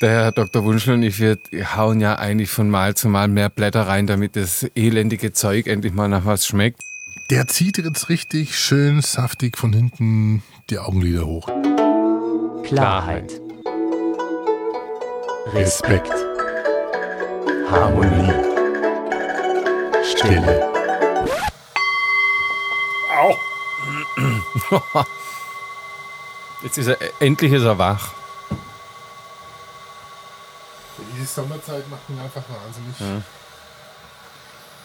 Der Herr Dr. Wunschel und ich, wir hauen ja eigentlich von Mal zu Mal mehr Blätter rein, damit das elendige Zeug endlich mal nach was schmeckt. Der zieht jetzt richtig schön saftig von hinten die Augenlider hoch. Klarheit. Respekt. Harmonie. Stille. Jetzt ist er, endlich ist er wach. Diese Sommerzeit macht mich einfach wahnsinnig.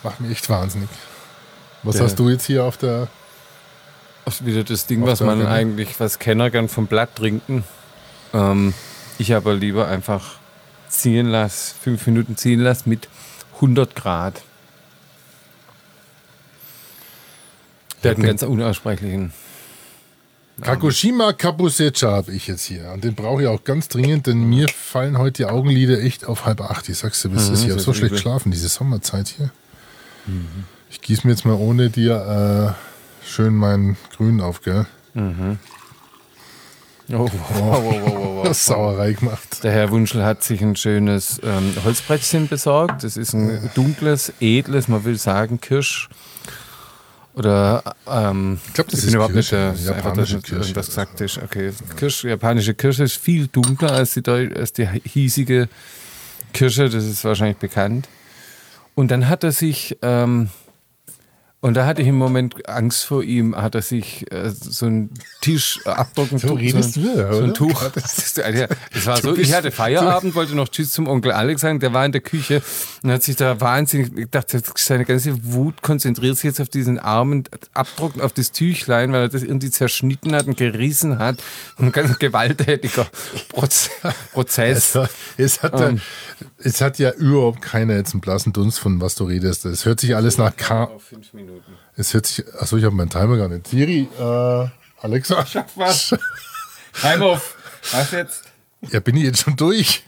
Macht mich echt wahnsinnig. Was Der- hast du jetzt hier auf der. Das ist wieder das Ding, was man Rinne. eigentlich, was Kenner gern vom Blatt trinken. Ähm, ich aber lieber einfach ziehen lasse, fünf Minuten ziehen lasse mit 100 Grad. Der hat einen ganz unaussprechlichen. Kagoshima Kabusecha habe ich jetzt hier. Und den brauche ich auch ganz dringend, denn mir fallen heute die Augenlider echt auf halb acht. Ich sag's dir, was ist. Ich das habe ist so schlecht übel. geschlafen, diese Sommerzeit hier. Ich gieße mir jetzt mal ohne dir äh, schön meinen Grün auf, gell? Oh, wow, wow, wow, wow, wow. Sauerei gemacht. Der Herr Wunschel hat sich ein schönes ähm, Holzbrettchen besorgt. Das ist ein dunkles, edles, man will sagen Kirsch. Oder ähm, Ich glaub, das ich ist überhaupt Kirsch, nicht der, japanische Kirsch irgendwas oder gesagt ist. Okay, Kirsch, japanische Kirsche ist viel dunkler als die, als die hiesige Kirsche, das ist wahrscheinlich bekannt. Und dann hat er sich, ähm, und da hatte ich im Moment Angst vor ihm, hat er sich äh, so einen Tisch äh, abdrucken So so, redest so, du, so ein? Tuch. Das, war so, ich hatte Feierabend, wollte noch Tschüss zum Onkel Alex sagen, der war in der Küche und hat sich da wahnsinnig, ich dachte, seine ganze Wut konzentriert sich jetzt auf diesen armen Abdruck, auf das Tüchlein, weil er das irgendwie zerschnitten hat und gerissen hat. Ein ganz gewalttätiger Proz Prozess. Es, es, hat ja, es hat ja überhaupt keiner jetzt einen blassen Dunst von was du redest. Es hört sich alles nach K. Es hört sich. Achso, ich habe meinen Timer gar nicht. Siri, äh, Alexa. Was? Time off. Was jetzt? Ja, bin ich jetzt schon durch?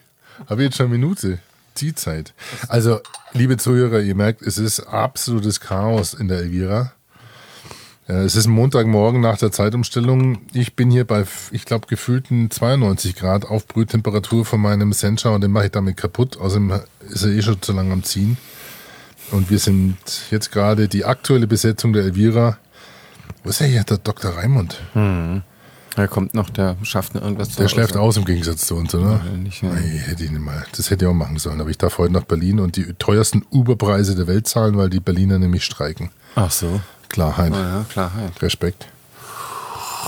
Habe ich jetzt schon eine Minute? Zielzeit. Also, liebe Zuhörer, ihr merkt, es ist absolutes Chaos in der Elvira. Äh, Es ist Montagmorgen nach der Zeitumstellung. Ich bin hier bei, ich glaube, gefühlten 92 Grad Aufbrühtemperatur von meinem Sencha und den mache ich damit kaputt. Außerdem ist er eh schon zu lange am Ziehen. Und wir sind jetzt gerade die aktuelle Besetzung der Elvira. Wo ist er hier, der Dr. Raimund? Da kommt noch, der schafft noch irgendwas Der schläft aus im Gegensatz zu uns, oder? nicht, ja. Nee, hätte ich nicht mal. Das hätte ich auch machen sollen. Aber ich darf heute nach Berlin und die teuersten Uberpreise der Welt zahlen, weil die Berliner nämlich streiken. Ach so. Klarheit. Ja, Klarheit. Respekt.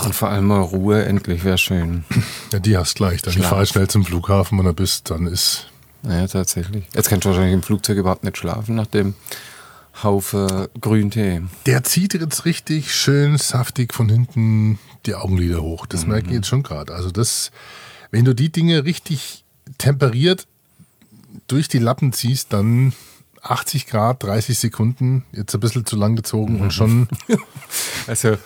Und vor allem mal Ruhe, endlich wäre schön. Ja, die hast gleich. Dann Schlaf. fahr schnell zum Flughafen und dann bist, dann ist. Ja, tatsächlich. Jetzt kannst du wahrscheinlich im Flugzeug überhaupt nicht schlafen nach dem Haufe Grüntee. Der zieht jetzt richtig schön saftig von hinten die Augenlider hoch. Das merke Mhm. ich jetzt schon gerade. Also das, wenn du die Dinge richtig temperiert durch die Lappen ziehst, dann 80 Grad, 30 Sekunden, jetzt ein bisschen zu lang gezogen Mhm. und schon Also,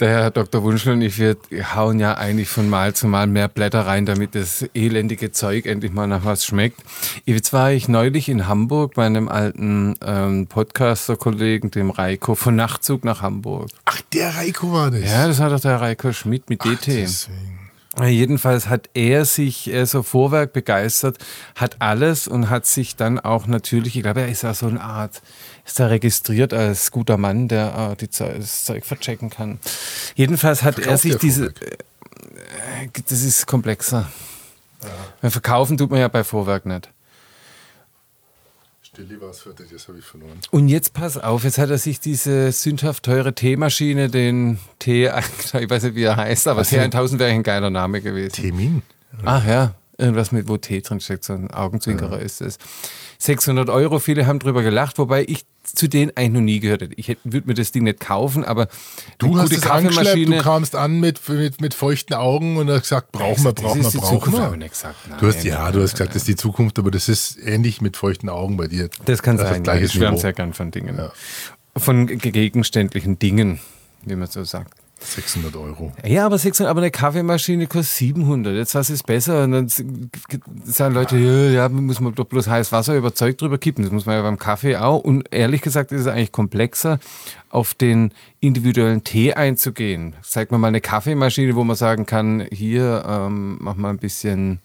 der Herr Dr. Wunschel und ich, wir hauen ja eigentlich von Mal zu Mal mehr Blätter rein, damit das elendige Zeug endlich mal nach was schmeckt. Jetzt war ich neulich in Hamburg bei einem alten ähm, Podcaster-Kollegen, dem Reiko, von Nachtzug nach Hamburg. Ach, der Reiko war das. Ja, das war doch der Reiko Schmidt mit DT. Deswegen. Jedenfalls hat er sich so Vorwerk begeistert, hat alles und hat sich dann auch natürlich, ich glaube, er ist ja so eine Art, ist da registriert als guter Mann, der äh, die das Zeug verchecken kann. Jedenfalls hat er Verkauft sich der diese, äh, das ist komplexer. Weil Verkaufen tut man ja bei Vorwerk nicht. Es fertig, das habe ich verloren. Und jetzt pass auf, jetzt hat er sich diese sündhaft teure Teemaschine, den T, ich weiß nicht, wie er heißt, aber T1000 wäre ein geiler Name gewesen. Termin? Ach ja, irgendwas mit, wo Tee drin steckt, so ein Augenzwinkerer ist es. 600 Euro, viele haben drüber gelacht, wobei ich zu denen eigentlich noch nie gehört hätte. Ich würde mir das Ding nicht kaufen, aber Du hast gute es angeschleppt, du kamst an mit, mit, mit feuchten Augen und hast gesagt, brauchen wir, Das brauchen wir, brauchen wir. ich nicht gesagt. Du hast, Nein, ja, du hast gesagt, das ist die Zukunft, aber das ist ähnlich mit feuchten Augen bei dir. Das kann Das sein. Gleiches ich schwärme sehr gern von Dingen. Ja. Von ge- gegenständlichen Dingen, wie man so sagt. 600 Euro. Ja, aber 600, aber eine Kaffeemaschine kostet 700. Jetzt was ist besser? Und dann sagen Leute, ja, ja, muss man doch bloß heiß Wasser überzeugt drüber kippen. Das muss man ja beim Kaffee auch. Und ehrlich gesagt ist es eigentlich komplexer, auf den individuellen Tee einzugehen. Zeig mir mal eine Kaffeemaschine, wo man sagen kann, hier ähm, mach mal ein bisschen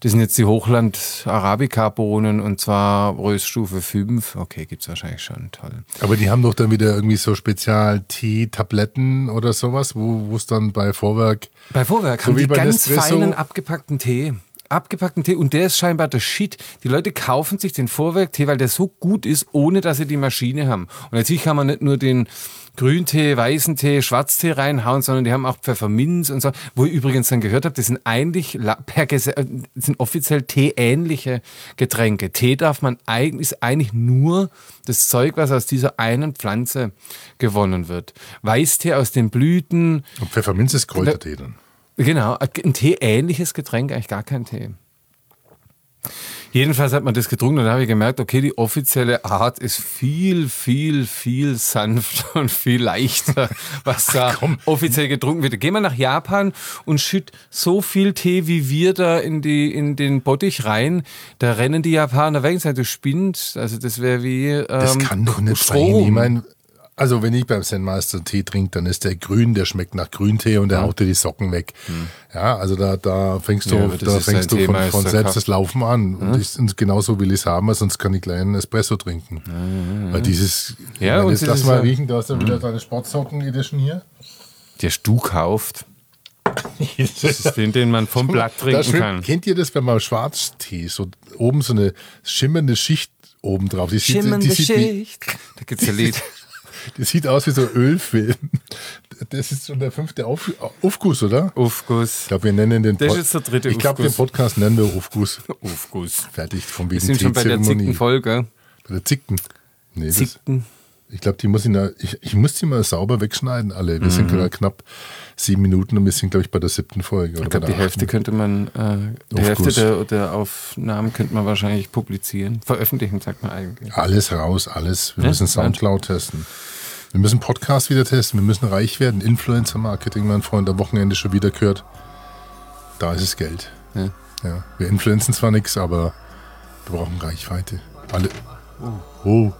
das sind jetzt die Hochland-Arabica-Bohnen und zwar Röststufe 5. Okay, gibt es wahrscheinlich schon. Toll. Aber die haben doch dann wieder irgendwie so Spezial-Tee-Tabletten oder sowas, wo es dann bei Vorwerk. Bei Vorwerk so haben die ganz Nespresso. feinen abgepackten Tee abgepackten Tee und der ist scheinbar der Shit. Die Leute kaufen sich den Vorwerk-Tee, weil der so gut ist, ohne dass sie die Maschine haben. Und natürlich kann man nicht nur den Grüntee, weißen Tee, Schwarztee reinhauen, sondern die haben auch Pfefferminz und so. Wo ich übrigens dann gehört habe, das sind eigentlich per das sind offiziell teeähnliche Getränke. Tee darf man eigentlich, ist eigentlich nur das Zeug, was aus dieser einen Pflanze gewonnen wird. Weißtee aus den Blüten. Und Pfefferminz ist Kräutertee dann. Genau, ein Tee-ähnliches Getränk, eigentlich gar kein Tee. Jedenfalls hat man das getrunken und dann habe ich gemerkt, okay, die offizielle Art ist viel, viel, viel sanfter und viel leichter, was da Ach, offiziell getrunken wird. Geh mal nach Japan und schütt so viel Tee, wie wir da in, die, in den Bottich rein. Da rennen die Japaner weg und sagen, du spinnst. Also das wäre wie. Ähm, das kann doch nicht Strom. sein. Ich meine, also wenn ich beim Zen Meister Tee trinke, dann ist der grün, der schmeckt nach Grüntee und der ja. haut dir die Socken weg. Hm. Ja, also da, da fängst du, ja, da fängst du von, von selbst das Laufen an. Und, hm? ich, und genauso will ich es haben, sonst kann ich gleich einen Espresso trinken. Ja, Weil dieses, ja, und jetzt lass mal riechen, du hast ja wieder hm. deine Sportsocken Edition hier. Der du kauft. das ist den, den man vom Blatt trinken schwimmt, kann. Kennt ihr das, wenn man Schwarztee, so oben so eine schimmernde Schicht oben drauf. Die schimmernde sieht, die Schicht. Wie, da gibt's ja Lied. Das sieht aus wie so ein Ölfilm. Das ist schon der fünfte Auf Aufguss, oder? Aufguss. Ich glaube, wir nennen den Pod Das ist der dritte Ich glaube, den Podcast nennen wir Aufguss. Aufguss. Fertig vom Wir sind schon bei der zickten Folge. Bei der Zickten. Nee, Zickten. Ich glaube, die muss ich, da, ich, ich muss die mal sauber wegschneiden, alle. Wir mhm. sind gerade knapp sieben Minuten und wir sind, glaube ich, bei der siebten Folge. ich glaube, die Hälfte könnte man, äh, die Hälfte der, der, Aufnahmen könnte man wahrscheinlich publizieren. Veröffentlichen, sagt man eigentlich. Alles raus, alles. Wir ja? müssen Soundcloud testen. Wir müssen Podcast wieder testen, wir müssen reich werden. Influencer-Marketing, mein Freund, am Wochenende schon wieder gehört. Da ist es Geld. Ja. ja. Wir influenzen zwar nichts, aber wir brauchen Reichweite. Alle. Oh. oh.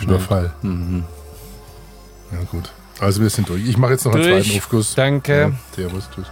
Überfall. Mhm. Ja, gut. Also wir sind durch. Ich mache jetzt noch einen zweiten Aufguss. Danke. Ja, servus, tschüss.